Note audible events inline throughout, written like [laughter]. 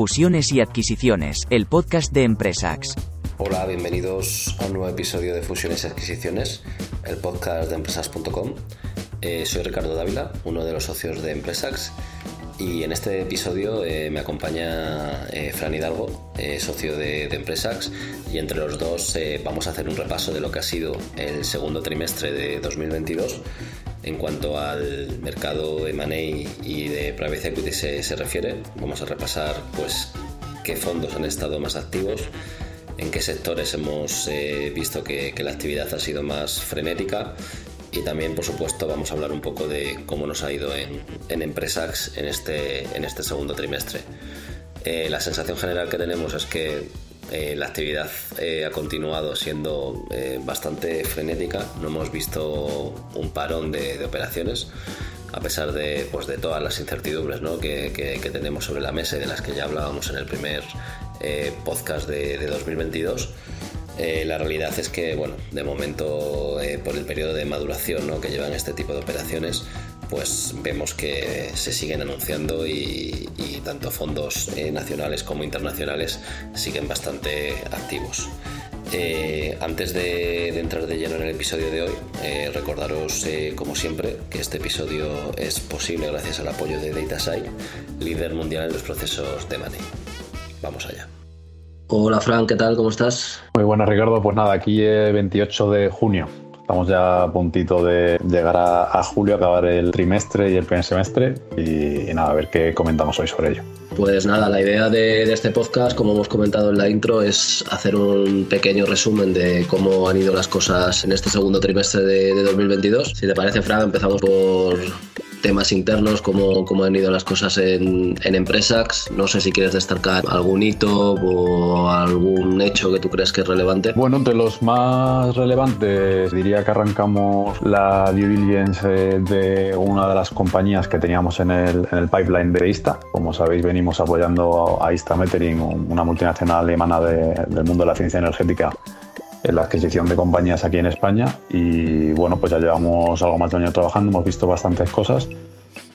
Fusiones y adquisiciones, el podcast de Empresax. Hola, bienvenidos a un nuevo episodio de Fusiones y Adquisiciones, el podcast de Empresas.com. Eh, soy Ricardo Dávila, uno de los socios de Empresax, y en este episodio eh, me acompaña eh, Fran Hidalgo, socio de, de, Empresax, y entre los dos vamos a hacer un repaso de lo que ha sido el segundo trimestre de 2022 en cuanto al mercado M&A y de private equity se, se, refiere, vamos a repasar pues qué fondos han estado más activos, en qué sectores hemos eh, visto que, que, la actividad ha sido más frenética y también, por supuesto, vamos a hablar un poco de cómo nos ha ido en, en Empresax en este, en este segundo trimestre. Eh, la sensación general que tenemos es que eh, la actividad eh, ha continuado siendo eh, bastante frenética, no hemos visto un parón de, operaciones a pesar de, pues, de todas las incertidumbres ¿no? que, que, tenemos sobre la mesa y de las que ya hablábamos en el primer podcast de, de 2022. la realidad es que, bueno, de momento, por el periodo de maduración ¿no? que llevan este tipo de operaciones, pues vemos que se siguen anunciando y, tanto fondos eh, nacionales como internacionales siguen bastante activos. Eh, antes de, entrar de lleno en el episodio de hoy, eh, recordaros, como siempre, que este episodio es posible gracias al apoyo de DataSci, líder mundial en los procesos de money. Vamos allá. Hola Frank, ¿qué tal? ¿Cómo estás? Muy buenas Ricardo, pues nada, aquí es 28 de junio, Estamos ya a puntito de llegar a, julio, acabar el trimestre y el primer semestre y, nada, a ver qué comentamos hoy sobre ello. Pues nada, la idea de, este podcast, como hemos comentado en la intro, es hacer un pequeño resumen de cómo han ido las cosas en este segundo trimestre de, de 2022. Si te parece, Fran, empezamos por temas internos, cómo, cómo han ido las cosas en, en Empresax. No sé si quieres destacar algún hito o algún hecho que tú crees que es relevante. Bueno, entre los más relevantes diría que arrancamos la due diligence de una de las compañías que teníamos en el, en el pipeline de ISTA. Como sabéis, venimos apoyando a ISTA Metering, una multinacional alemana del mundo de la ciencia energética en la adquisición de compañías aquí en España y bueno, pues ya llevamos algo más de un año trabajando, hemos visto bastantes cosas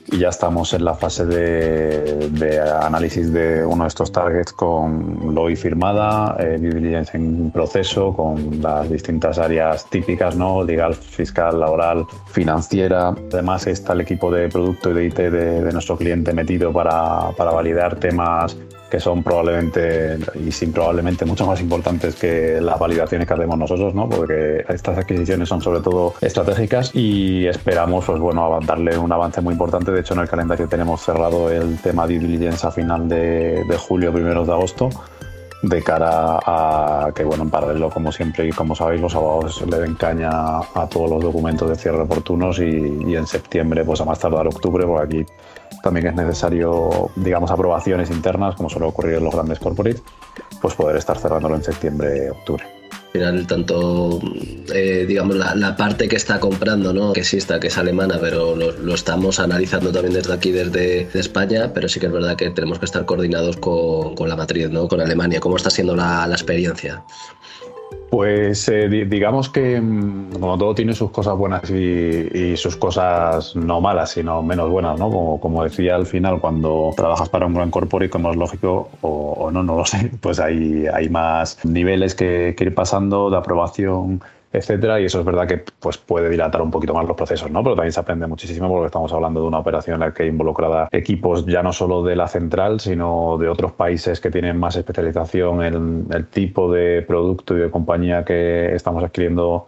y ya estamos en la fase de, análisis de uno de estos targets con LOI firmada, eh, diligence en proceso, con las distintas áreas típicas, ¿no? legal, fiscal, laboral, financiera. Además está el equipo de producto y de IT de, de nuestro cliente metido para, para validar temas que son probablemente y sin probablemente mucho más importantes que las validaciones que hacemos nosotros, ¿no? porque estas adquisiciones son sobre todo estratégicas y esperamos pues, bueno, darle un avance muy importante. De hecho, en el calendario tenemos cerrado el tema de diligence a final de, de julio, primeros de agosto de cara a que, bueno, en paralelo, como siempre y como sabéis, los abogados le den caña a todos los documentos de cierre oportunos y, y en septiembre, pues a más tardar octubre, porque aquí también es necesario, digamos, aprobaciones internas, como suele ocurrir en los grandes corporates, pues poder estar cerrándolo en septiembre, octubre. Al final, tanto, eh, digamos, la, parte que está comprando, ¿no? que exista, que es alemana, pero lo, estamos analizando también desde aquí, desde España, pero sí que es verdad que tenemos que estar coordinados con, con la matriz, ¿no? con Alemania. ¿Cómo está siendo la, la experiencia? Pues eh, digamos que mm, como todo tiene sus cosas buenas y, sus cosas no malas, sino menos buenas, ¿no? Como, como, decía al final, cuando trabajas para un gran corporate, como es lógico, o, no, no lo sé, [laughs] pues hay, hay más niveles que, que ir pasando de aprobación etcétera, y eso es verdad que pues, puede dilatar un poquito más los procesos, ¿no? Pero también se aprende muchísimo porque estamos hablando de una operación en la que involucrada equipos ya no solo de la central, sino de otros países que tienen más especialización en el tipo de producto y de compañía que estamos adquiriendo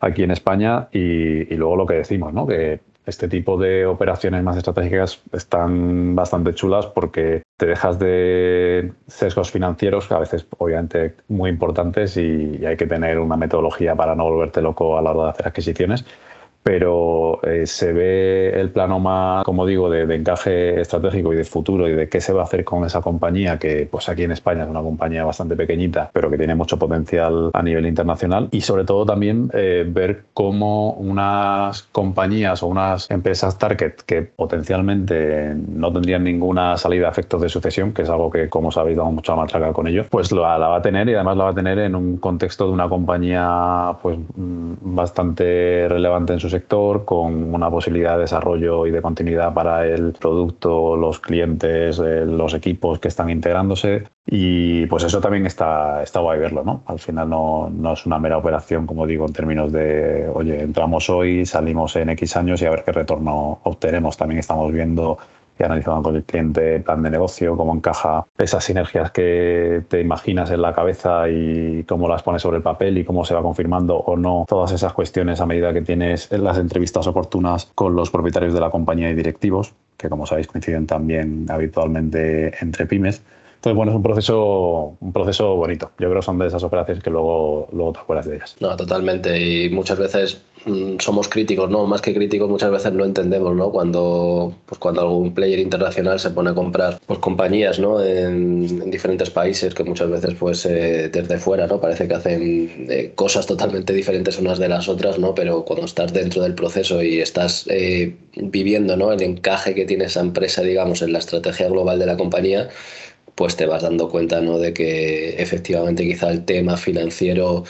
aquí en España y, y luego lo que decimos, ¿no? Que este tipo de operaciones más estratégicas están bastante chulas porque te dejas de sesgos financieros, a veces obviamente muy importantes y hay que tener una metodología para no volverte loco a la hora de hacer adquisiciones. Pero eh, se ve el plano más, como digo, de, encaje estratégico y de futuro y de qué se va a hacer con esa compañía, que pues aquí en España es una compañía bastante pequeñita, pero que tiene mucho potencial a nivel internacional. Y sobre todo también eh, ver cómo unas compañías o unas empresas target que potencialmente no tendrían ninguna salida a efectos de sucesión, que es algo que, como sabéis, damos mucha matraca con ellos, pues la, va a tener y además la va a tener en un contexto de una compañía pues mm, bastante relevante en su sector, con una posibilidad de desarrollo y de continuidad para el producto, los clientes, eh, los equipos que están integrándose. Y pues eso también está, está guay verlo, ¿no? Al final no, no es una mera operación, como digo, en términos de, oye, entramos hoy, salimos en X años y a ver qué retorno obtenemos. También estamos viendo y analizando con el cliente el plan de negocio, cómo encaja esas sinergias que te imaginas en la cabeza y cómo las pones sobre el papel y cómo se va confirmando o no todas esas cuestiones a medida que tienes las entrevistas oportunas con los propietarios de la compañía y directivos, que como sabéis coinciden también habitualmente entre pymes. Entonces, bueno, es un proceso, un proceso bonito. Yo creo que son de esas operaciones que luego, luego te acuerdas de ellas. No, totalmente. Y muchas veces somos críticos, ¿no? Más que críticos, muchas veces no entendemos, ¿no? Cuando, pues cuando algún player internacional se pone a comprar pues, compañías, ¿no? En, diferentes países que muchas veces, pues, eh, desde fuera, ¿no? Parece que hacen eh, cosas totalmente diferentes unas de las otras, ¿no? Pero cuando estás dentro del proceso y estás eh, viviendo, ¿no? El encaje que tiene esa empresa, digamos, en la estrategia global de la compañía, pues te vas dando cuenta ¿no? de que efectivamente quizá el tema financiero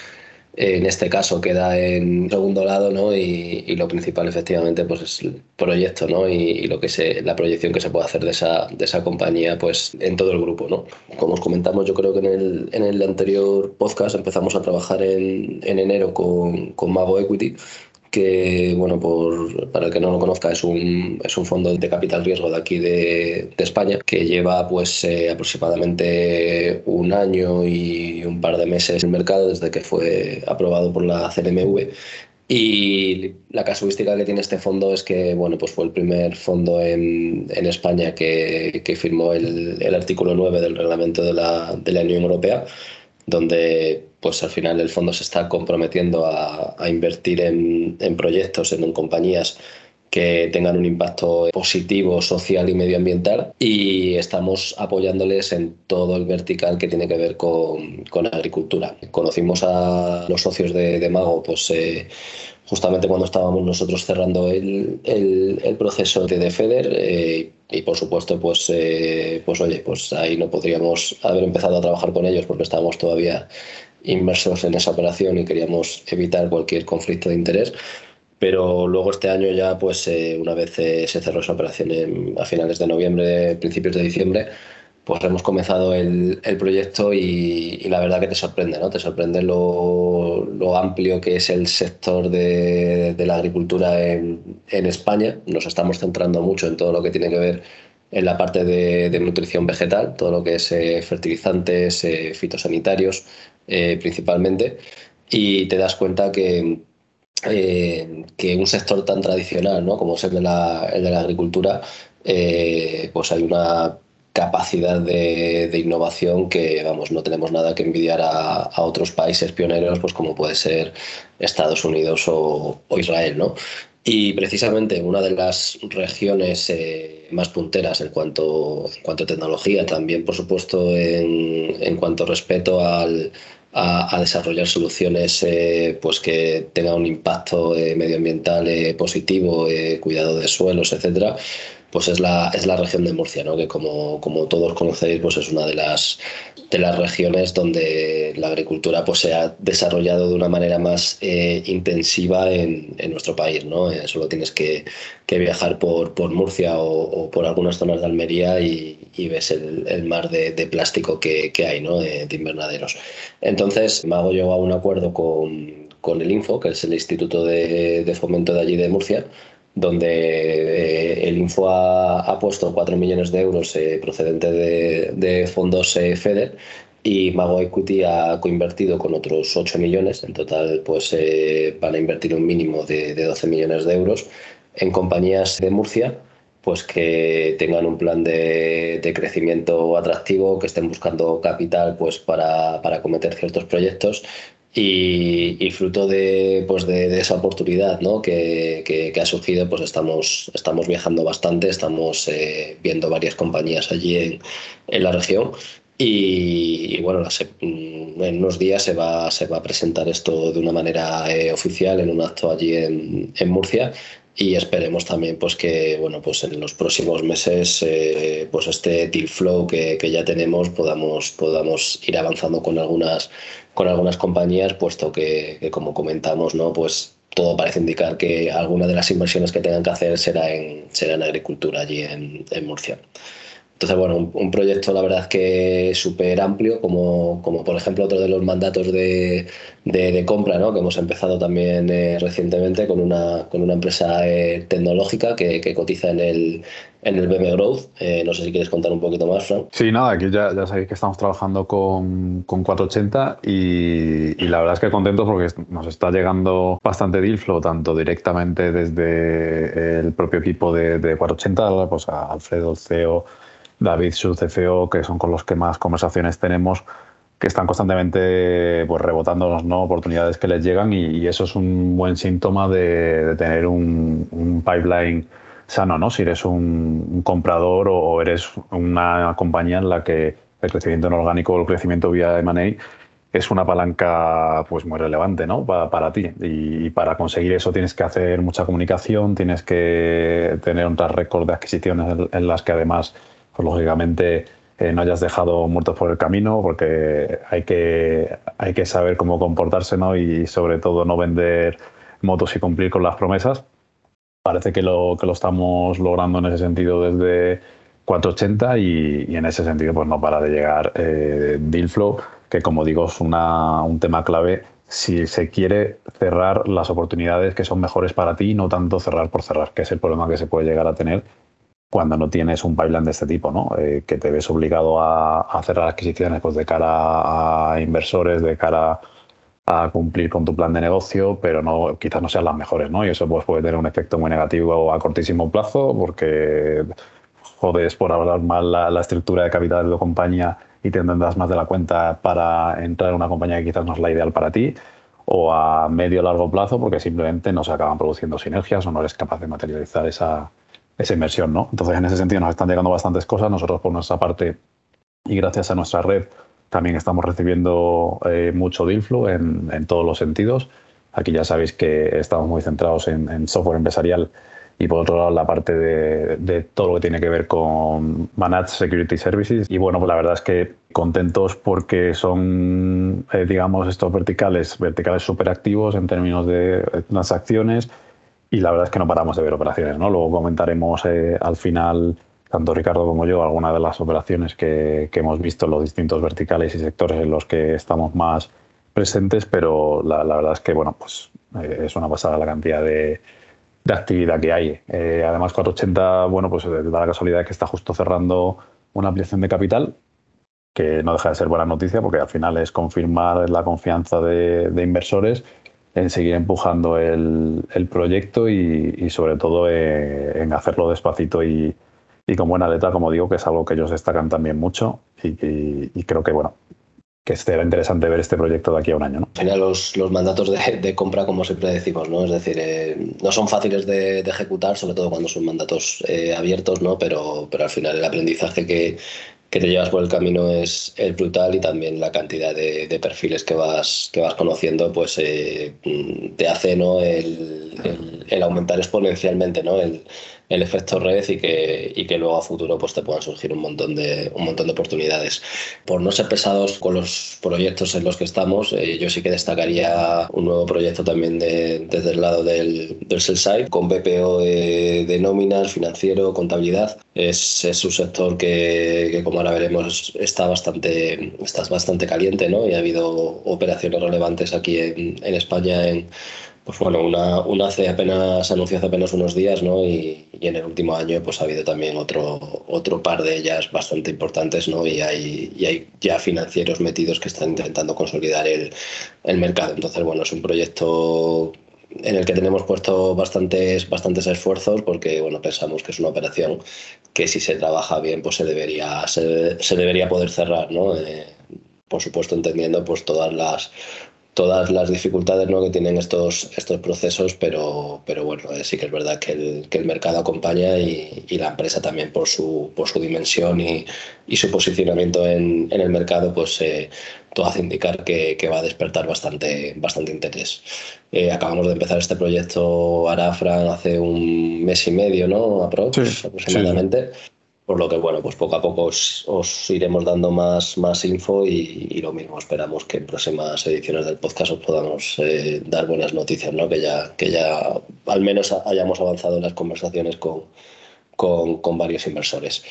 en este caso queda en segundo lado ¿no? y, lo principal efectivamente pues es el proyecto ¿no? y, lo que se, la proyección que se puede hacer de esa, de esa compañía pues en todo el grupo. ¿no? Como os comentamos yo creo que en el, en el anterior podcast empezamos a trabajar en, en enero con, con Mago Equity que, bueno, por, para el que no lo conozca, es un, es un fondo de capital riesgo de aquí de, de España, que lleva pues eh, aproximadamente un año y un par de meses en el mercado desde que fue aprobado por la CNMV. Y la casuística que tiene este fondo es que bueno, pues fue el primer fondo en, en España que, que firmó el, el, artículo 9 del reglamento de la, de la Unión Europea, donde pues al final el fondo se está comprometiendo a, invertir en, proyectos, en, compañías que tengan un impacto positivo social y medioambiental y estamos apoyándoles en todo el vertical que tiene que ver con, agricultura. Conocimos a los socios de, Mago pues, eh, justamente cuando estábamos nosotros cerrando el, proceso de FEDER eh, y por supuesto pues, eh, pues oye, pues ahí no podríamos haber empezado a trabajar con ellos porque estábamos todavía inmersos en esa operación y queríamos evitar cualquier conflicto de interés. Pero luego este año ya, pues eh, una vez eh, se cerró esa operación a finales de noviembre, principios de diciembre, pues hemos comenzado el, el proyecto y, la verdad que te sorprende, ¿no? Te sorprende lo, lo amplio que es el sector de, de la agricultura en, en, España. Nos estamos centrando mucho en todo lo que tiene que ver en la parte de, de nutrición vegetal, todo lo que es eh, fertilizantes, fitosanitarios, eh, principalmente, y te das cuenta que, eh, que un sector tan tradicional ¿no? como es el de la, el de la agricultura, eh, pues hay una capacidad de, de, innovación que vamos no tenemos nada que envidiar a, a, otros países pioneros pues como puede ser Estados Unidos o, o Israel no y precisamente una de las regiones eh, más punteras en cuanto, en cuanto a tecnología, también por supuesto en, en cuanto respeto al, a, a, desarrollar soluciones eh, pues que tengan un impacto eh, medioambiental eh, positivo, eh, cuidado de suelos, etcétera, pues es la, es la región de Murcia, ¿no? que como, como todos conocéis, pues es una de las, de las regiones donde la agricultura pues, se ha desarrollado de una manera más eh, intensiva en, en, nuestro país. ¿no? Eh, solo tienes que, que, viajar por, por Murcia o, por algunas zonas de Almería y, ves el, el, mar de, plástico que, que hay, ¿no? de, de, invernaderos. Entonces, me hago yo a un acuerdo con, con el Info, que es el Instituto de, de Fomento de allí de Murcia, donde eh, el Info ha, puesto 4 millones de euros eh, procedente de, de fondos eh, FEDER y Mago Equity ha coinvertido con otros 8 millones. En total, pues eh, van a invertir un mínimo de, de, 12 millones de euros en compañías de Murcia pues que tengan un plan de, de crecimiento atractivo, que estén buscando capital pues para, para cometer ciertos proyectos y, fruto de, pues de, esa oportunidad ¿no? que, que, ha surgido, pues estamos, estamos viajando bastante, estamos eh, viendo varias compañías allí en, en la región y, bueno, mm, en unos días se va, se va a presentar esto de una manera eh, oficial en un acto allí en, en, Murcia y esperemos también pues que bueno pues en los próximos meses eh, pues este deal flow que, que, ya tenemos podamos podamos ir avanzando con algunas con algunas compañías puesto que, que, como comentamos no pues todo parece indicar que alguna de las inversiones que tengan que hacer será en será en agricultura allí en, en Murcia. Entonces, bueno, un, proyecto la verdad que súper amplio, como, como por ejemplo otro de los mandatos de, de, compra, ¿no? que hemos empezado también eh, recientemente con una, con una empresa eh, tecnológica que, cotiza en el, en el BM Growth. Eh, no sé si quieres contar un poquito más, Frank. Sí, nada, aquí ya, ya sabéis que estamos trabajando con, con 480 y, y, la verdad es que contentos porque nos está llegando bastante deal flow, tanto directamente desde el propio equipo de, de 480, pues a Alfredo, CEO, David, su CFO, que son con los que más conversaciones tenemos, que están constantemente pues, rebotándonos ¿no? oportunidades que les llegan y, eso es un buen síntoma de, tener un, pipeline sano, ¿no? Si eres un, comprador o, eres una compañía en la que el crecimiento no orgánico o el crecimiento vía M&A es una palanca pues muy relevante ¿no? para, para ti y, para conseguir eso tienes que hacer mucha comunicación, tienes que tener un track de adquisiciones en las que además pues lógicamente eh, no hayas dejado muertos por el camino, porque hay que, hay que saber cómo comportarse ¿no? y sobre todo no vender motos y cumplir con las promesas. Parece que lo, que lo estamos logrando en ese sentido desde 480 y, y en ese sentido pues no para de llegar eh, deal flow, que como digo es una, un tema clave si se quiere cerrar las oportunidades que son mejores para ti, no tanto cerrar por cerrar, que es el problema que se puede llegar a tener cuando no tienes un pipeline de este tipo, ¿no? Eh, que te ves obligado a, hacer las adquisiciones pues, de cara a inversores, de cara a cumplir con tu plan de negocio, pero no, quizás no sean las mejores, ¿no? Y eso pues, puede tener un efecto muy negativo a cortísimo plazo porque jodes por hablar mal la, estructura de capital de tu compañía y te entendas más de la cuenta para entrar en una compañía que quizás no es la ideal para ti, o a medio o largo plazo porque simplemente no se acaban produciendo sinergias o no eres capaz de materializar esa, esa inversión, ¿no? Entonces, en ese sentido nos están llegando bastantes cosas. Nosotros, por nuestra parte, y gracias a nuestra red, también estamos recibiendo eh, mucho deal flow en, en, todos los sentidos. Aquí ya sabéis que estamos muy centrados en, software empresarial y por otro lado la parte de, de, todo lo que tiene que ver con Managed Security Services. Y bueno, pues la verdad es que contentos porque son, eh, digamos, estos verticales, verticales súper activos en términos de transacciones y la verdad es que no paramos de ver operaciones. ¿no? Luego comentaremos eh, al final, tanto Ricardo como yo, algunas de las operaciones que, que, hemos visto en los distintos verticales y sectores en los que estamos más presentes, pero la, la verdad es que bueno, pues, eh, es una pasada la cantidad de, de actividad que hay. Eh, además, 480, bueno, pues da la casualidad que está justo cerrando una ampliación de capital que no deja de ser buena noticia porque al final es confirmar la confianza de, de inversores en seguir empujando el, el proyecto y, y, sobre todo eh, en hacerlo despacito y, y, con buena letra, como digo, que es algo que ellos destacan también mucho y, y creo que, bueno, que será interesante ver este proyecto de aquí a un año. ¿no? Al final los, los mandatos de, compra, como siempre decimos, ¿no? es decir, eh, no son fáciles de, de, ejecutar, sobre todo cuando son mandatos eh, abiertos, ¿no? pero, pero al final el aprendizaje que, que te llevas por el camino es, es brutal y también la cantidad de, de, perfiles que vas, que vas conociendo pues eh, te hace ¿no? el, el, el, aumentar exponencialmente ¿no? el, el efecto red y que, y que luego a futuro pues te puedan surgir un montón de, un montón de oportunidades. Por no ser pesados con los proyectos en los que estamos, eh, yo sí que destacaría un nuevo proyecto también de, desde el lado del, del sell side, con BPO de, de nóminas, financiero, contabilidad. Es, es un sector que, que, como ahora veremos, está bastante, está bastante caliente ¿no? y ha habido operaciones relevantes aquí en, en España en pues bueno, una, una hace apenas, anunció hace apenas unos días, ¿no? Y, y, en el último año pues ha habido también otro, otro par de ellas bastante importantes, ¿no? Y hay, y hay ya financieros metidos que están intentando consolidar el, el mercado. Entonces, bueno, es un proyecto en el que tenemos puesto bastantes, bastantes esfuerzos porque bueno, pensamos que es una operación que si se trabaja bien pues se debería, se, se debería poder cerrar, ¿no? Eh, por supuesto entendiendo pues todas las todas las dificultades ¿no? que tienen estos, estos procesos, pero, pero bueno, eh, sí que es verdad que el, que el mercado acompaña y, y, la empresa también por su, por su dimensión y, y su posicionamiento en, en, el mercado, pues eh, todo hace indicar que, que, va a despertar bastante, bastante interés. Eh, acabamos de empezar este proyecto Arafran hace un mes y medio, ¿no? Aprox, sí, aproximadamente. Sí por lo que bueno, pues poco a poco os, os iremos dando más, más info y, lo mismo esperamos que en próximas ediciones del podcast os podamos eh, dar buenas noticias, ¿no? que, ya, que ya al menos hayamos avanzado en las conversaciones con, con, con varios inversores.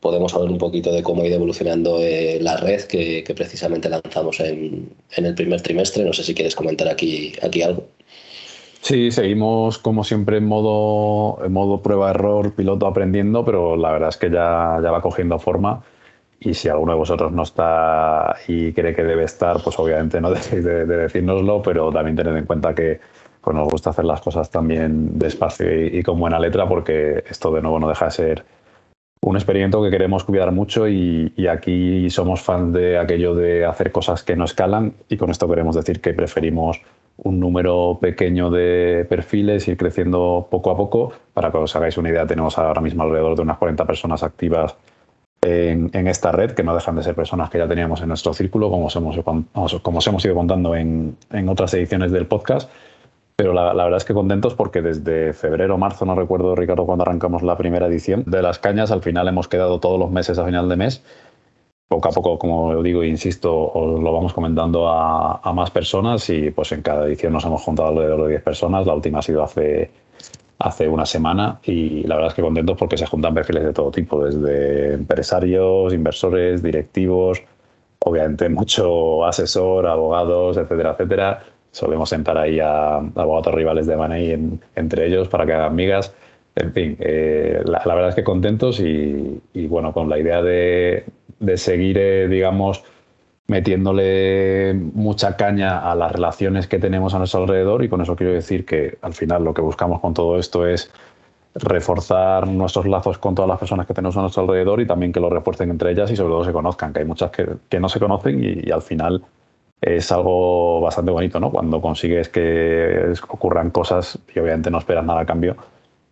Podemos hablar un poquito de cómo ha ido evolucionando eh, la red que, que, precisamente lanzamos en, en el primer trimestre. No sé si quieres comentar aquí, aquí algo. Sí, seguimos como siempre en modo, en modo prueba-error, piloto aprendiendo, pero la verdad es que ya, ya va cogiendo forma. Y si alguno de vosotros no está y cree que debe estar, pues obviamente no [laughs] dejéis de, de decírnoslo, pero también tened en cuenta que pues nos gusta hacer las cosas también despacio y, y, con buena letra, porque esto de nuevo no deja de ser un experimento que queremos cuidar mucho y, y aquí somos fans de aquello de hacer cosas que no escalan y con esto queremos decir que preferimos un número pequeño de perfiles, ir creciendo poco a poco. Para que os hagáis una idea, tenemos ahora mismo alrededor de unas 40 personas activas en, en esta red, que no dejan de ser personas que ya teníamos en nuestro círculo, como os hemos, como os hemos ido contando en, en otras ediciones del podcast. Pero la, la, verdad es que contentos porque desde febrero, marzo, no recuerdo, Ricardo, cuando arrancamos la primera edición de las cañas, al final hemos quedado todos los meses a final de mes poco a poco, como digo e insisto, os lo vamos comentando a, más personas y pues en cada edición nos hemos juntado alrededor de 10 personas. La última ha sido hace, hace una semana y la verdad es que contentos porque se juntan perfiles de todo tipo, desde empresarios, inversores, directivos, obviamente mucho asesor, abogados, etcétera, etcétera. Solemos sentar ahí a, abogados rivales de en, entre ellos para que hagan migas. En fin, eh, la, verdad es que contentos y bueno, con la idea de, de seguir, eh, digamos, metiéndole mucha caña a las relaciones que tenemos a nuestro alrededor y con eso quiero decir que al final lo que buscamos con todo esto es reforzar nuestros lazos con todas las personas que tenemos a nuestro alrededor y también que lo refuercen entre ellas y sobre todo se conozcan, que hay muchas que, que no se conocen y, y, al final es algo bastante bonito, ¿no? Cuando consigues que ocurran cosas y obviamente no esperas nada a cambio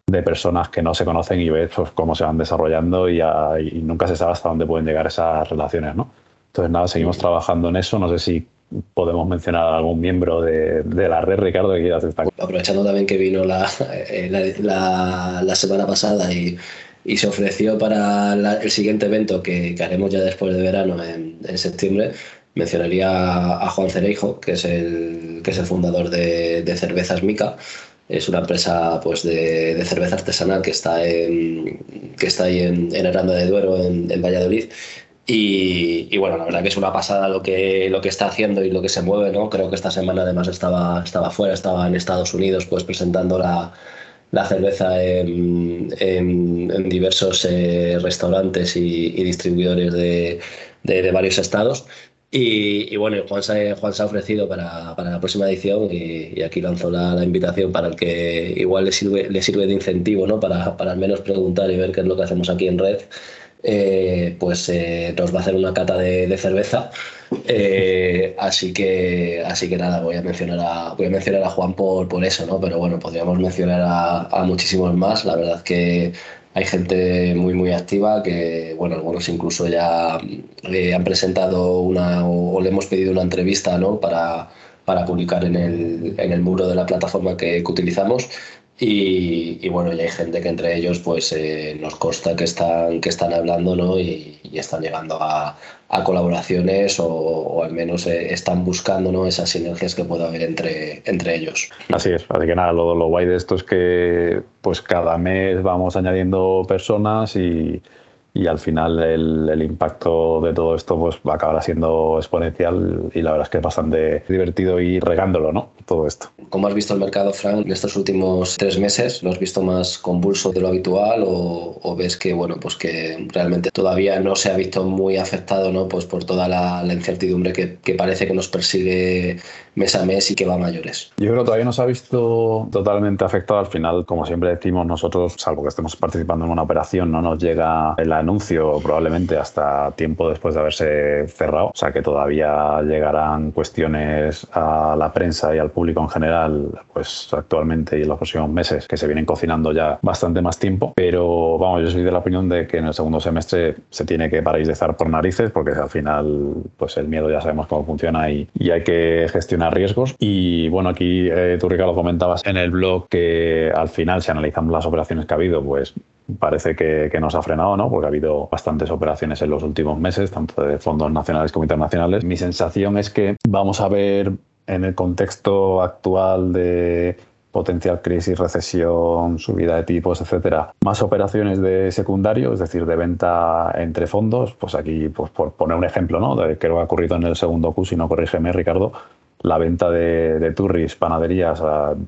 de personas que no se conocen y ves pues, cómo se van desarrollando y, a, y, nunca se sabe hasta dónde pueden llegar esas relaciones, ¿no? Entonces, nada, seguimos trabajando en eso. No sé si podemos mencionar a algún miembro de, de la red, Ricardo, que quieras destacar. Aprovechando también que vino la, eh, la, la, la semana pasada y, y, se ofreció para el siguiente evento que, que, haremos ya después de verano, en, en septiembre, mencionaría a Juan Cereijo, que es el, que es el fundador de, de Cervezas Mica es una empresa pues, de, de, cerveza artesanal que está, en, que está ahí en, en Aranda de Duero, en, en Valladolid. Y, y, bueno, la verdad que es una pasada lo que, lo que está haciendo y lo que se mueve, ¿no? Creo que esta semana además estaba, estaba fuera, estaba en Estados Unidos pues presentando la, la cerveza en, en, diversos eh, restaurantes y, distribuidores de, de, varios estados. Y, y, bueno, Juan se, Juan se ha ofrecido para, para la próxima edición y, aquí lanzo la, la, invitación para el que igual le sirve, le sirve de incentivo, ¿no? Para, para al menos preguntar y ver qué es lo que hacemos aquí en red. Eh, pues eh, nos va a hacer una cata de, de cerveza. Eh, así que así que nada, voy a mencionar a, voy a, mencionar a Juan por, por eso, ¿no? Pero bueno, podríamos mencionar a, a muchísimos más. La verdad que hay gente muy muy activa que bueno algunos incluso ya eh, han presentado una o, le hemos pedido una entrevista no para, para publicar en el, en el muro de la plataforma que utilizamos y, y, bueno, ya hay gente que entre ellos pues eh, nos consta que están, que están hablando ¿no? y, y están llegando a, colaboraciones o, o, al menos eh, están buscando ¿no? esas sinergias que pueda haber entre, entre ellos. Así es, así que nada, lo, lo guay de esto es que pues cada mes vamos añadiendo personas y, y al final el, el, impacto de todo esto pues va a acabar siendo exponencial y la verdad es que es bastante divertido ir regándolo, ¿no? Todo esto. ¿Cómo has visto el mercado, Frank, en estos últimos tres meses? ¿Lo has visto más convulso de lo habitual o, o ves que, bueno, pues que realmente todavía no se ha visto muy afectado, ¿no? Pues por toda la, la incertidumbre que, que, parece que nos persigue mes a mes y que va a mayores. Yo creo que todavía no se ha visto totalmente afectado. Al final, como siempre decimos nosotros, salvo que estemos participando en una operación, no nos llega la anuncio probablemente hasta tiempo después de haberse cerrado, o sea que todavía llegarán cuestiones a la prensa y al público en general, pues actualmente y en los próximos meses que se vienen cocinando ya bastante más tiempo, pero vamos, yo soy de la opinión de que en el segundo semestre se tiene que paralizar por narices porque al final pues el miedo ya sabemos cómo funciona y, hay que gestionar riesgos. Y bueno, aquí eh, tú Ricardo comentabas en el blog que al final si analizamos las operaciones que ha habido, pues parece que, que, nos ha frenado, ¿no? Porque ha habido bastantes operaciones en los últimos meses, tanto de fondos nacionales como internacionales. Mi sensación es que vamos a ver en el contexto actual de potencial crisis, recesión, subida de tipos, etcétera, más operaciones de secundario, es decir, de venta entre fondos, pues aquí, pues por poner un ejemplo, ¿no? De que lo ha ocurrido en el segundo Q, si no corrígeme, Ricardo, la venta de, de turris, panaderías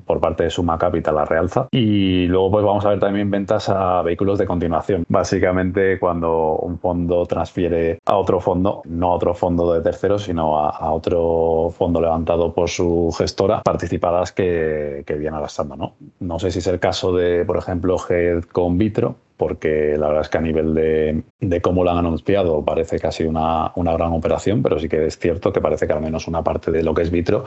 por parte de Suma Capital a Realza. Y luego pues vamos a ver también ventas a vehículos de continuación. Básicamente cuando un fondo transfiere a otro fondo, no a otro fondo de terceros, sino a, a otro fondo levantado por su gestora, participadas que, que viene arrastrando. ¿no? no sé si es el caso de, por ejemplo, Head con Vitro, porque la verdad es que a nivel de, de, cómo lo han anunciado parece sido una, una, gran operación, pero sí que es cierto que parece que al menos una parte de lo que es Vitro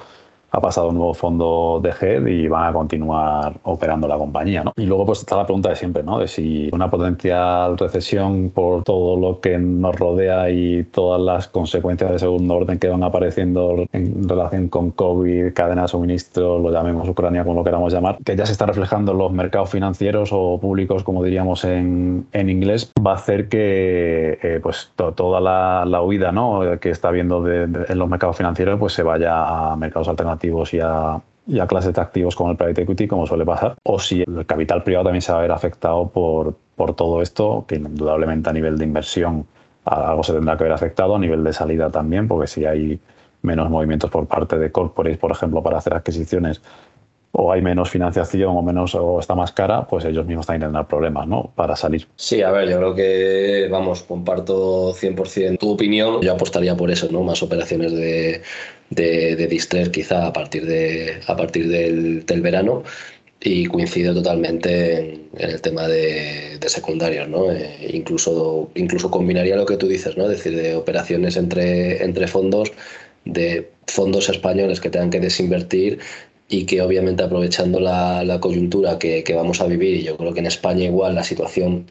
ha pasado un nuevo fondo de head y van a continuar operando la compañía. ¿no? Y luego pues está la pregunta de siempre, ¿no? de si una potencial recesión por todo lo que nos rodea y todas las consecuencias de segundo orden que van apareciendo en relación con COVID, cadena de suministro, lo llamemos Ucrania como lo queramos llamar, que ya se está reflejando en los mercados financieros o públicos, como diríamos en, en inglés, va a hacer que eh, pues to toda la, la, huida ¿no? que está habiendo de, de, en los mercados financieros pues se vaya a mercados alternativos y a, y a clases de activos como el private equity, como suele pasar, o si el capital privado también se va a ver afectado por, por todo esto, que indudablemente a nivel de inversión algo se tendrá que ver afectado, a nivel de salida también, porque si hay menos movimientos por parte de corporates, por ejemplo, para hacer adquisiciones, o hay menos financiación o menos o está más cara, pues ellos mismos también tendrán problemas, ¿no? Para salir. Sí, a ver, yo creo que, vamos, comparto 100% tu opinión. Yo apostaría por eso, ¿no? Más operaciones de, de, de distress quizá a partir, de, a partir del, del verano y coincido totalmente en, el tema de, secundarios, ¿no? Eh, incluso, incluso combinaría lo que tú dices, ¿no? Es decir, de operaciones entre, entre fondos, de fondos españoles que tengan que desinvertir y que obviamente aprovechando la, la coyuntura que, que, vamos a vivir, y yo creo que en España igual la situación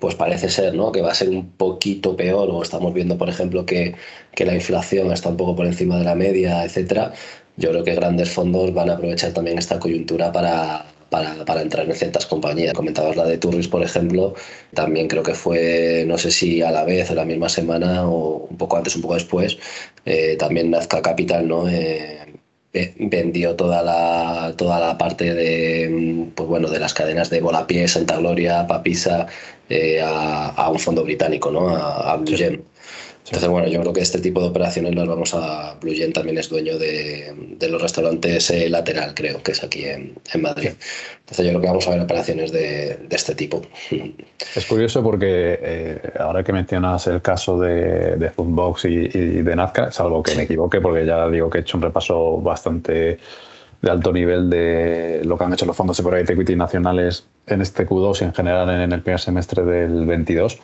pues parece ser ¿no? que va a ser un poquito peor, o estamos viendo, por ejemplo, que, que la inflación está un poco por encima de la media, etcétera. Yo creo que grandes fondos van a aprovechar también esta coyuntura para, para, para, entrar en ciertas compañías. Comentabas la de Turris, por ejemplo, también creo que fue, no sé si a la vez o la misma semana o un poco antes, un poco después, eh, también Nazca Capital, ¿no? Eh, vendió toda la, toda la parte de, pues bueno, de las cadenas de Volapié, Santa Gloria, Papisa, eh, a, a, un fondo británico, ¿no? a, a Blue Gem. Entonces, bueno, yo creo que este tipo de operaciones las vamos a. Blue Gem también es dueño de, de los restaurantes eh, Lateral, creo, que es aquí en, en, Madrid. Entonces, yo creo que vamos a ver operaciones de, de este tipo. [laughs] Es curioso porque eh, ahora que mencionas el caso de, de Foodbox y, y, de Nazca, salvo que me equivoque, porque ya digo que he hecho un repaso bastante de alto nivel de lo que han hecho los fondos de private equity nacionales en este Q2 y en general en el primer semestre del 22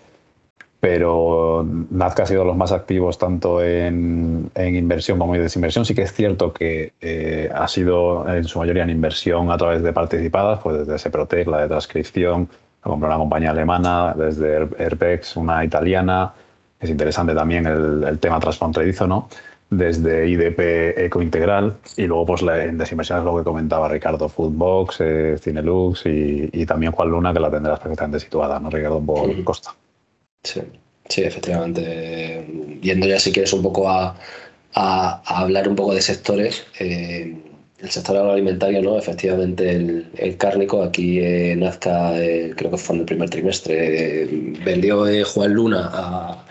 pero Nazca ha sido los más activos tanto en, en, inversión como en desinversión. Sí que es cierto que eh, ha sido en su mayoría en inversión a través de participadas, pues desde Seprotec, la de transcripción, compró una compañía alemana, desde Airpex, una italiana. Es interesante también el, el tema transfronterizo, ¿no? Desde IDP Eco Integral y luego pues la, en desinversión es lo que comentaba Ricardo, Foodbox, eh, Cinelux y, y, también Juan Luna, que la tendrás perfectamente situada, ¿no? Ricardo. Costa. Sí, sí, efectivamente. Yendo ya si quieres un poco a, a, hablar un poco de sectores, eh, el sector agroalimentario, ¿no? Efectivamente, el, el cárnico, aquí eh, Nazca, eh, creo que fue en el primer trimestre, eh, vendió Juan Luna a,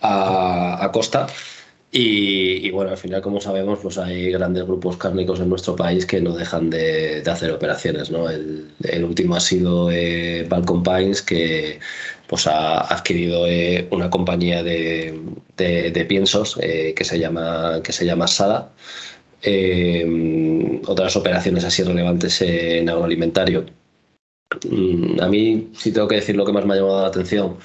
a, a Costa. Y, y, bueno, al final, como sabemos, pues hay grandes grupos cárnicos en nuestro país que no dejan de, de hacer operaciones. ¿no? El, el, último ha sido eh, Balcon Pines, que pues, ha adquirido eh, una compañía de, de, piensos eh, que, se llama, que se llama Sada. Eh, otras operaciones así relevantes en agroalimentario. Mm, a mí, si tengo que decir lo que más me ha llamado la atención,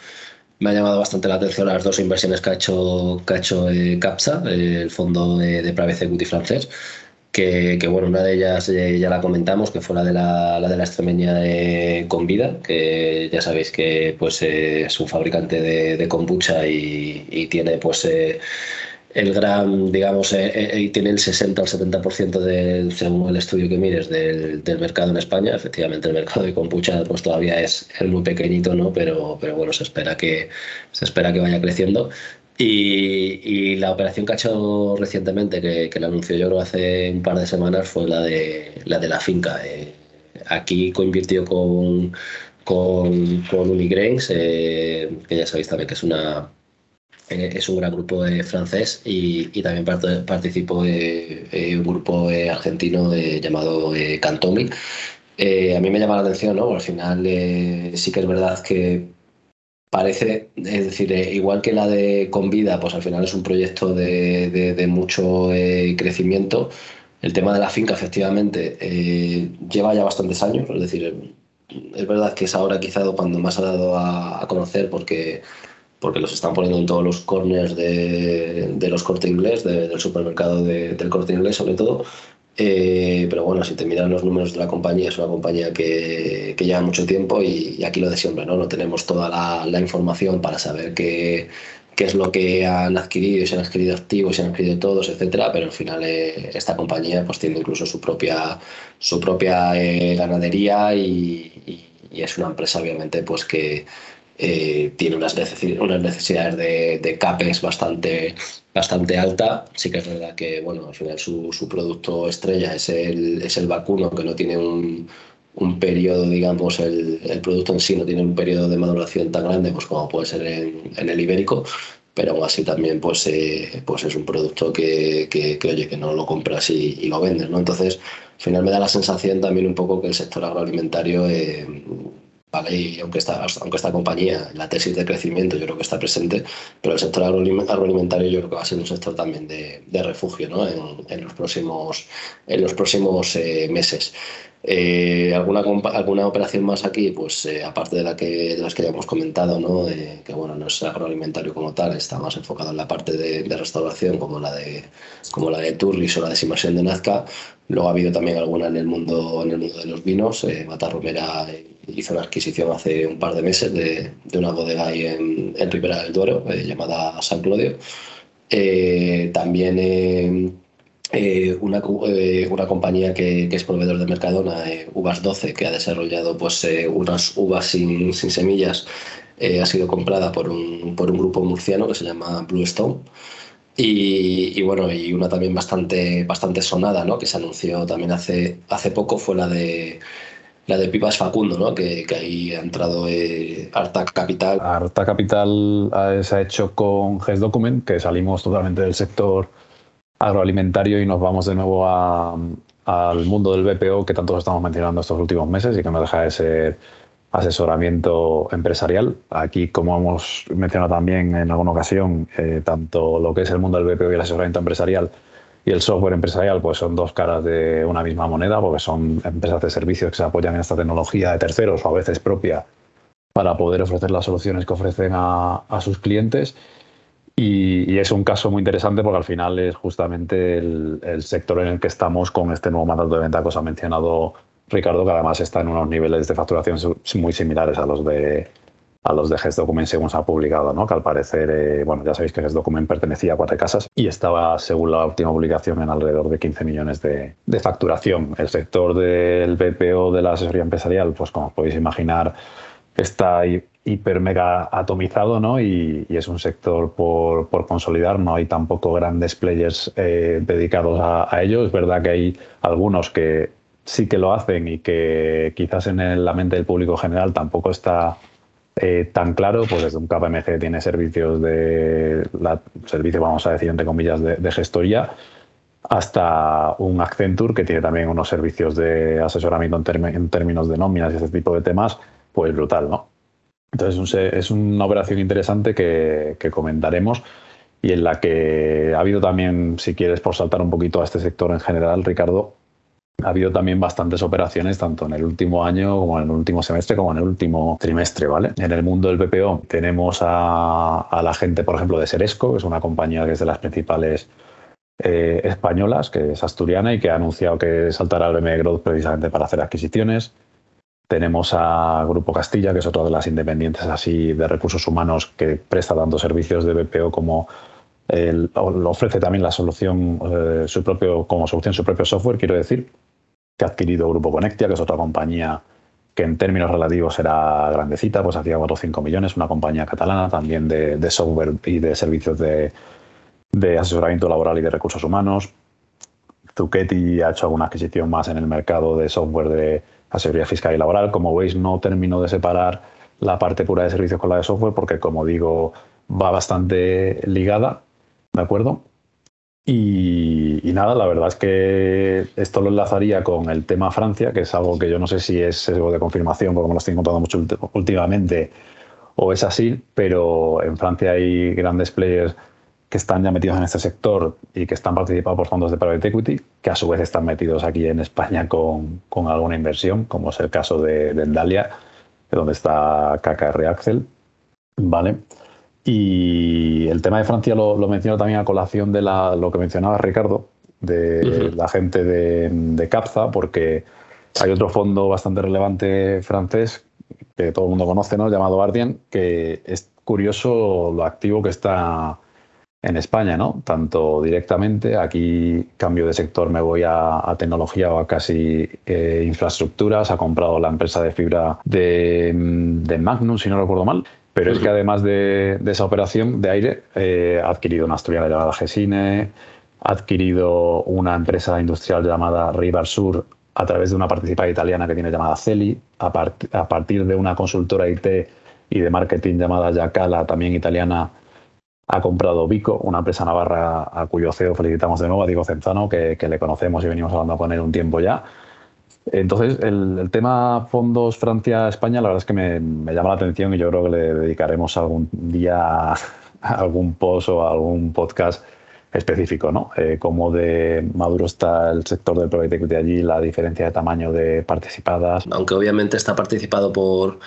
me ha llamado bastante la atención las dos inversiones que ha hecho, que ha hecho CAPSA, el fondo de, de Private Equity francés. Que, que, bueno, una de ellas ya la comentamos, que fue la de la, la de la extremeña de Convida, que ya sabéis que pues, es un fabricante de, de kombucha y, y tiene pues el gran, digamos, eh, eh, tiene el 60 al 70% del, según el estudio que mires, del, del, mercado en España. Efectivamente, el mercado de kombucha pues todavía es, es, muy pequeñito, ¿no? Pero, pero bueno, se espera que, se espera que vaya creciendo. Y, la operación que ha hecho recientemente, que, la anunció yo creo hace un par de semanas, fue la de la, de la finca. Eh, aquí coinvirtió con, con, con Unigrains, eh, que ya sabéis también que eh, es un gran grupo eh, francés y, también part participó un grupo argentino llamado Cantomi. a mí me llama la atención, ¿no? Al final sí que es verdad que parece, es decir, igual que la de Convida, pues al final es un proyecto de, de, de mucho crecimiento. El tema de la finca, efectivamente, lleva ya bastantes años, es decir, es verdad que es ahora quizá cuando más ha dado a, a conocer porque porque los están poniendo en todos los corners de, de los corte inglés, de, del supermercado de, del corte inglés sobre todo. Eh, pero bueno, si te miran los números de la compañía, es una compañía que, que lleva mucho tiempo y, aquí lo de siempre, ¿no? No tenemos toda la, información para saber qué, qué, es lo que han adquirido, si han adquirido activos, si han adquirido todos, etcétera, pero al final eh, esta compañía pues tiene incluso su propia, su propia eh, ganadería y, es una empresa obviamente pues que eh, tiene unas, necesidades, unas necesidades de, de, CAPEX bastante, bastante alta. Sí que es verdad que bueno, al final su, su producto estrella es el, es el vacuno, que no tiene un, un periodo, digamos, el, el, producto en sí no tiene un periodo de maduración tan grande pues como puede ser en, en el ibérico, pero aún así también pues, eh, pues es un producto que, que, que, oye, que no lo compras y, y, lo vendes, ¿no? Entonces, al final me da la sensación también un poco que el sector agroalimentario eh, ¿vale? Y aunque esta, aunque esta compañía, la tesis de crecimiento yo creo que está presente, pero el sector agroalimentario yo creo que va a ser un sector también de, de refugio ¿no? en, en, los próximos, en los próximos eh, meses. Eh, ¿alguna, ¿Alguna operación más aquí? Pues eh, aparte de, la que, de las que ya hemos comentado, ¿no? Eh, que bueno, no es agroalimentario como tal, está más enfocado en la parte de, de restauración como la de, como la de Turris o la de Simersión de Nazca. Luego ha habido también alguna en el mundo, en el mundo de los vinos. Eh, Mata Romera hizo una adquisición hace un par de meses de, una bodega ahí en, Ribera del Duero eh, llamada San Claudio. Eh, también eh, una, una, compañía que, es proveedor de Mercadona, Uvas 12, que ha desarrollado pues, unas uvas sin, sin semillas, ha sido comprada por un, por un grupo murciano que se llama Blue Stone. Y, y, bueno, y una también bastante, bastante sonada, ¿no? que se anunció también hace, hace poco, fue la de la de Pipas Facundo, ¿no? que, ahí ha entrado eh, Arta Capital. Arta Capital se ha hecho con GES Document, que salimos totalmente del sector agroalimentario y nos vamos de nuevo al mundo del BPO que tanto estamos mencionando estos últimos meses y que no deja de ser asesoramiento empresarial. Aquí, como hemos mencionado también en alguna ocasión, eh, tanto lo que es el mundo del BPO y el asesoramiento empresarial y el software empresarial pues son dos caras de una misma moneda porque son empresas de servicios que se apoyan en esta tecnología de terceros o a veces propia para poder ofrecer las soluciones que ofrecen a, a sus clientes. Y, es un caso muy interesante porque al final es justamente el, el, sector en el que estamos con este nuevo mandato de venta que os ha mencionado Ricardo, que además está en unos niveles de facturación muy similares a los de a los de GES Document según se ha publicado, ¿no? que al parecer, eh, bueno, ya sabéis que GES Document pertenecía a cuatro casas y estaba, según la última publicación, en alrededor de 15 millones de, facturación. El sector del BPO de la asesoría empresarial, pues como podéis imaginar, está hiper mega atomizado ¿no? y, es un sector por, consolidar, no hay tampoco grandes players eh, dedicados a, ello. Es verdad que hay algunos que sí que lo hacen y que quizás en la mente del público general tampoco está eh, tan claro, pues desde un KPMG tiene servicios de, servicio vamos a decir entre comillas, de, gestoría, hasta un Accenture que tiene también unos servicios de asesoramiento en, en términos de nóminas y ese tipo de temas, pues brutal, ¿no? Entonces es una operación interesante que, comentaremos y en la que ha habido también, si quieres, por saltar un poquito a este sector en general, Ricardo, ha habido también bastantes operaciones, tanto en el último año como en el último semestre, como en el último trimestre, ¿vale? En el mundo del BPO tenemos a, la gente, por ejemplo, de Seresco, que es una compañía que es de las principales eh, españolas, que es asturiana y que ha anunciado que saltará al BME Growth precisamente para hacer adquisiciones. Tenemos a Grupo Castilla, que es otra de las independientes así de recursos humanos que presta tanto servicios de BPO como ofrece también la solución, eh, su propio, como solución su propio software, quiero decir, que ha adquirido Grupo Conectia, que es otra compañía que en términos relativos era grandecita, pues hacía 4 o 5 millones, una compañía catalana también de, software y de servicios de, asesoramiento laboral y de recursos humanos. Zucchetti ha hecho alguna adquisición más en el mercado de software de asesoría fiscal y laboral. Como veis, no termino de separar la parte pura de servicios con la de software porque, como digo, va bastante ligada ¿De acuerdo? Y, nada, la verdad es que esto lo enlazaría con el tema Francia, que es algo que yo no sé si es sesgo de confirmación, porque me lo estoy encontrando mucho últimamente, o es así, pero en Francia hay grandes players que están ya metidos en este sector y que están participados por fondos de private equity, que a su vez están metidos aquí en España con, alguna inversión, como es el caso de, de donde está KKR Axel. ¿Vale? Y el tema de Francia lo, menciono también a colación de lo que mencionaba Ricardo, de la gente de, Capza, porque hay otro fondo bastante relevante francés que todo el mundo conoce, ¿no? llamado Ardien, que es curioso lo activo que está en España, ¿no? Tanto directamente, aquí cambio de sector, me voy a, tecnología o a casi eh, infraestructuras, ha comprado la empresa de fibra de, de Magnum, si no recuerdo mal, pero es que además de, esa operación de aire, eh, ha adquirido una asturiana llamada Gesine, ha adquirido una empresa industrial llamada River Sur a través de una participada italiana que tiene llamada Celi, a, partir de una consultora IT y de marketing llamada Yacala, también italiana, ha comprado Vico, una empresa navarra a cuyo CEO felicitamos de nuevo, a Diego Cenzano, que, que le conocemos y venimos hablando con él un tiempo ya. Entonces, el, tema fondos Francia-España, la verdad es que me, llama la atención y yo creo que le dedicaremos algún día a algún post o algún podcast específico, ¿no? Eh, cómo de maduro está el sector del private equity allí, la diferencia de tamaño de participadas. Aunque obviamente está participado por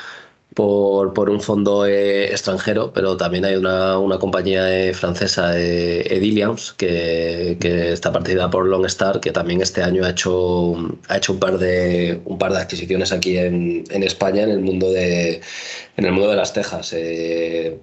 por, por un fondo eh, extranjero, pero también hay una, una compañía eh, francesa, eh, Edilians, que, que, está partida por Longstar, que también este año ha hecho, ha hecho un, par de, un par de adquisiciones aquí en, en España en el mundo de, en el mundo de las tejas.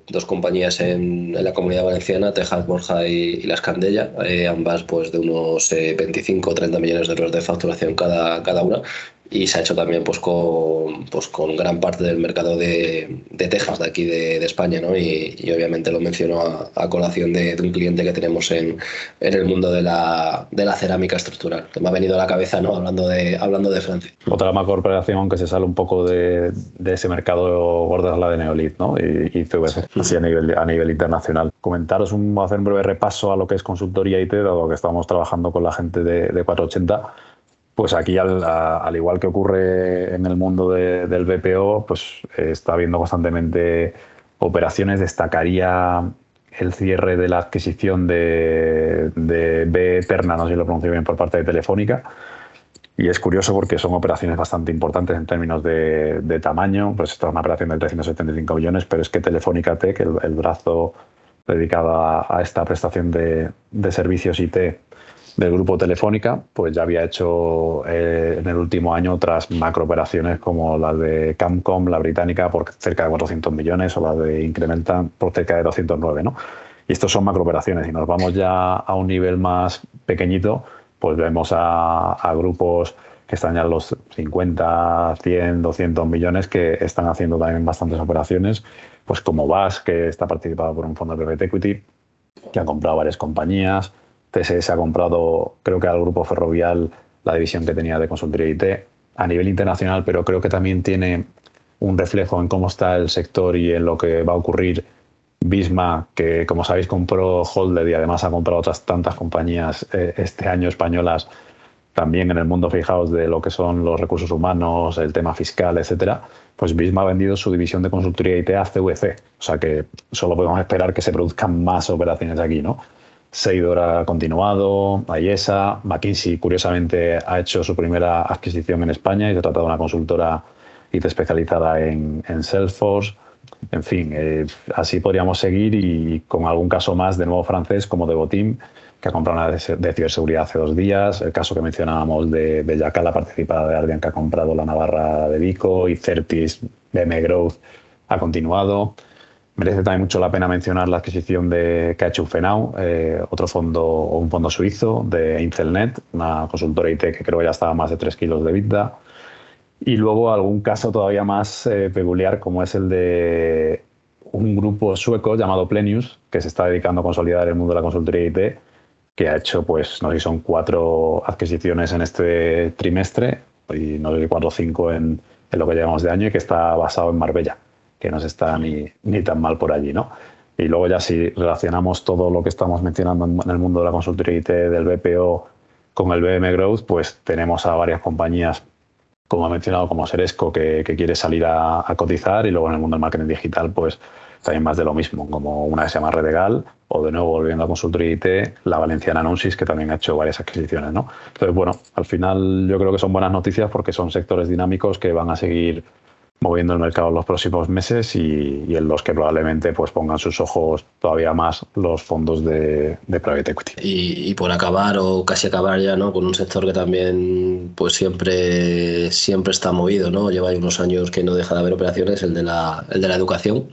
dos compañías en, la comunidad valenciana, Tejas Borja y, Las Candella, ambas pues de unos 25 o 30 millones de euros de facturación cada, cada una y se ha hecho también pues con, pues, con gran parte del mercado de, de Texas de aquí de, de España ¿no? y, y, obviamente lo menciono a, colación de, un cliente que tenemos en, en el mundo de la, de la, cerámica estructural que me ha venido a la cabeza ¿no? hablando, de, hablando de Francia. Otra corporación que se sale un poco de, de ese mercado gordo es la de Neolit ¿no? y, y CVC, así a nivel, a nivel internacional. Comentaros, un, hacer un breve repaso a lo que es consultoría IT, dado que estamos trabajando con la gente de, de 480 pues aquí, al, igual que ocurre en el mundo del BPO, pues está habiendo constantemente operaciones. Destacaría el cierre de la adquisición de, de B Eterna, no sé si lo pronuncio bien, por parte de Telefónica. Y es curioso porque son operaciones bastante importantes en términos de, tamaño. Pues esta es una operación de 375 millones, pero es que Telefónica Tech, el, el brazo dedicado a, esta prestación de servicios IT, del grupo Telefónica, pues ya había hecho eh, en el último año otras macrooperaciones como la de Camcom, la británica, por cerca de 400 millones, o la de Incrementan por cerca de 209, ¿no? Y estos son macrooperaciones. Y nos vamos ya a un nivel más pequeñito, pues vemos a, grupos que están ya en los 50, 100, 200 millones que están haciendo también bastantes operaciones, pues como VAS, que está participado por un fondo de private equity, que ha comprado varias compañías, TSS ha comprado, creo que al grupo Ferrovial, la división que tenía de consultoría IT a nivel internacional, pero creo que también tiene un reflejo en cómo está el sector y en lo que va a ocurrir. Bisma, que como sabéis compró Holder y además ha comprado otras tantas compañías eh, este año españolas, también en el mundo, fijaos, de lo que son los recursos humanos, el tema fiscal, etcétera, pues Bisma ha vendido su división de consultoría IT a CVC. O sea que solo podemos esperar que se produzcan más operaciones aquí, ¿no? Seidor ha continuado, Ayesa, McKinsey curiosamente ha hecho su primera adquisición en España y se trata de una consultora IT especializada en, en Salesforce. En fin, eh, así podríamos seguir y con algún caso más de nuevo francés como Devoteam, que ha comprado una de, ciberseguridad hace dos días, el caso que mencionábamos de, de participada de alguien que ha comprado la Navarra de Vico y Certis, BM Growth ha continuado. Merece también mucho la pena mencionar la adquisición de hecho Ufenau, eh, otro fondo, un fondo suizo de Incelnet, una consultora IT que creo que ya estaba más de 3 kilos de vida. Y luego algún caso todavía más eh, peculiar, como es el de un grupo sueco llamado Plenius, que se está dedicando a consolidar el mundo de la consultoría IT, que ha hecho, pues, no sé si son cuatro adquisiciones en este trimestre, y no sé si cuatro o cinco en, en lo que llevamos de año, y que está basado en Marbella, que no se está ni, ni tan mal por allí, ¿no? Y luego ya si relacionamos todo lo que estamos mencionando en el mundo de la consultoría IT, del BPO, con el BM Growth, pues tenemos a varias compañías como ha mencionado, como Seresco, que, quiere salir a, cotizar, y luego en el mundo del marketing digital, pues también más de lo mismo, como una que se llama Redegal, o de nuevo volviendo a consultoría IT, la valenciana Anunsis, que también ha hecho varias adquisiciones. ¿no? Entonces, bueno, al final yo creo que son buenas noticias porque son sectores dinámicos que van a seguir moviendo el mercado en los próximos meses y, y, en los que probablemente pues pongan sus ojos todavía más los fondos de, de private equity. Y, y, por acabar o casi acabar ya, ¿no? Con un sector que también pues siempre, siempre está movido, ¿no? Lleva unos años que no deja de haber operaciones, el de la, el de la educación,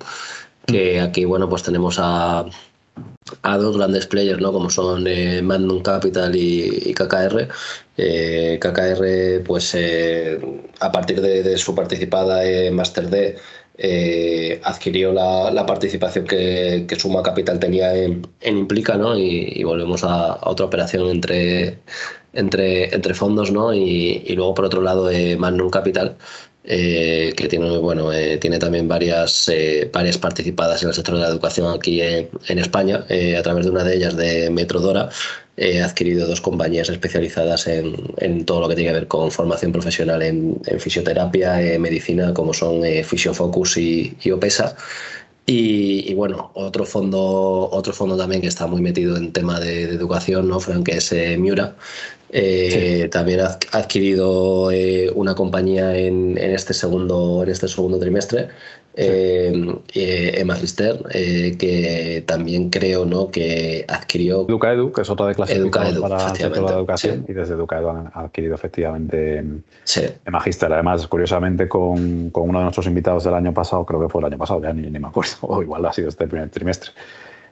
que aquí, bueno, pues tenemos a, a dos grandes players, ¿no? Como son eh, Magnum Capital y, KKR. Eh, KKR, pues eh, a partir de, su participada en Master D, eh, adquirió la, participación que, que, Suma Capital tenía en, en Implica, ¿no? Y, volvemos a, a, otra operación entre, entre, entre fondos, ¿no? Y, y luego, por otro lado, Magnum Capital. Eh, que tiene, bueno, eh, tiene también varias, eh, varias participadas en el sector de la educación aquí en, España, a través de una de ellas, de Metrodora, ha adquirido dos compañías especializadas en, en, todo lo que tiene que ver con formación profesional en, en fisioterapia, medicina, como son Fisiofocus y, OPESA. Y, bueno, otro fondo, otro fondo también que está muy metido en tema de, educación, ¿no, Frank? Que es Miura, eh, sí. También ha adquirido eh, una compañía en, en, este segundo, en este segundo trimestre, sí. eh, Magister, eh, que también creo ¿no? que adquirió. Educaedu, que es otra de clasificación para el sector de la educación, sí. y desde Educaedu han adquirido efectivamente sí. Magister. Además, curiosamente, con, con, uno de nuestros invitados del año pasado, creo que fue el año pasado, ya ni, ni me acuerdo, [laughs] o igual ha sido este primer trimestre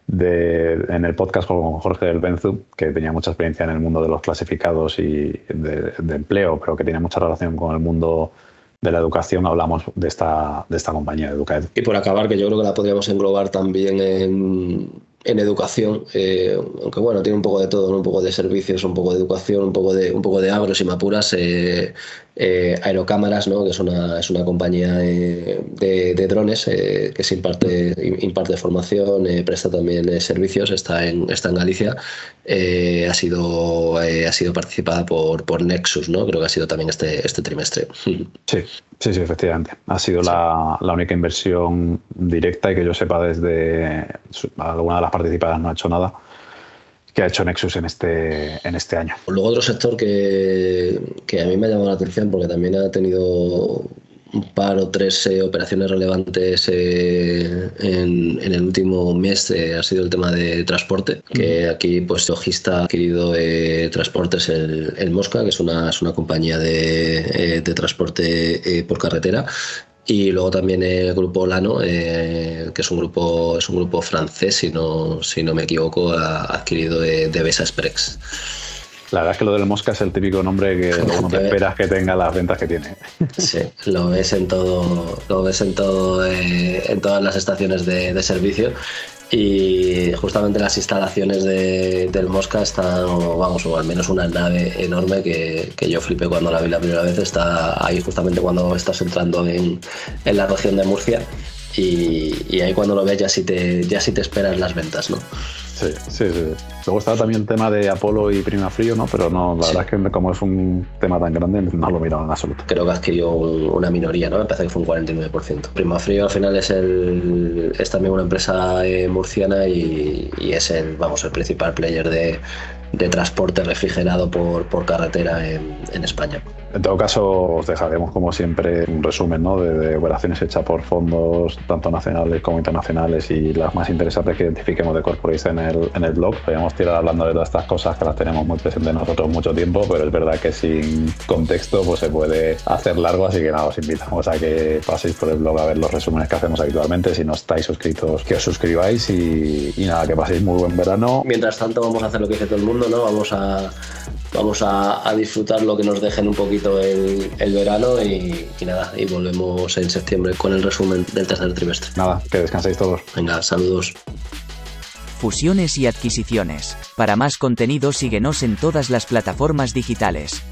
de, en el podcast con Jorge del Benzu, que tenía mucha experiencia en el mundo de los clasificados y de, empleo, pero que tiene mucha relación con el mundo de la educación, hablamos de esta, de esta compañía de Educaed. Y por acabar, que yo creo que la podríamos englobar también en, en educación, eh, aunque bueno, tiene un poco de todo, ¿no? un poco de servicios, un poco de educación, un poco de, un poco de agro, si me apuras, eh, eh, Aerocámaras, ¿no? que es una, es una compañía de, de drones que se imparte, imparte formación, presta también servicios, está en, está en Galicia, ha, sido, ha sido participada por, por Nexus, ¿no? creo que ha sido también este, este trimestre. [laughs] Sí, sí, sí, efectivamente. Ha sido sí. la, la única inversión directa y que yo sepa desde alguna de las participadas no ha hecho nada que ha hecho Nexus en este, en este año. Luego otro sector que, que a mí me ha llamado la atención porque también ha tenido un par o tres eh, operaciones relevantes eh, en, en, el último mes eh, ha sido el tema de transporte, que aquí pues Logista ha adquirido eh, Transportes el, el, Mosca, que es una, es una compañía de, de transporte por carretera y luego también el grupo Lano, eh, que es un grupo, es un grupo francés, si no, si no me equivoco, ha adquirido de, de Besa Express. La verdad es que lo del Mosca es el típico nombre que [laughs] no te esperas que tenga las ventas que tiene. Sí, lo ves en todo, lo ves en todo, eh, en todas las estaciones de, de servicio y justamente las instalaciones de, del Mosca están, vamos, o al menos una nave enorme que, que, yo flipé cuando la vi la primera vez, está ahí justamente cuando estás entrando en, en la región de Murcia. Y, ahí cuando lo ves ya sí te, ya sí te esperas las ventas, ¿no? Sí, sí, sí. Luego está también el tema de Apolo y Prima Frío, ¿no? Pero no, la verdad es que como es un tema tan grande, no lo miro en absoluto. Creo que adquirió una minoría, ¿no? Me parece que fue un 49%. Prima Frío al final es el es también una empresa eh, murciana y, y, es el, vamos, el principal player de, de transporte refrigerado por, por carretera en, en, España. En todo caso, os dejaremos como siempre un resumen ¿no? de, operaciones hechas por fondos tanto nacionales como internacionales y las más interesantes que identifiquemos de Corporates en el, en el blog. Podríamos tirar hablando de todas estas cosas que las tenemos muy presentes nosotros mucho tiempo, pero es verdad que sin contexto pues se puede hacer largo, así que nada, os invitamos a que paséis por el blog a ver los resúmenes que hacemos habitualmente. Si no estáis suscritos, que os suscribáis y, y nada, que paséis muy buen verano. Mientras tanto, vamos a hacer lo que dice todo el mundo Vamos a, vamos a, disfrutar lo que nos dejen un poquito el, verano y, y, nada, y volvemos en septiembre con el resumen del tercer trimestre. Nada, que descanséis todos. Venga, saludos. Fusiones y adquisiciones. Para más contenido síguenos en todas las plataformas digitales.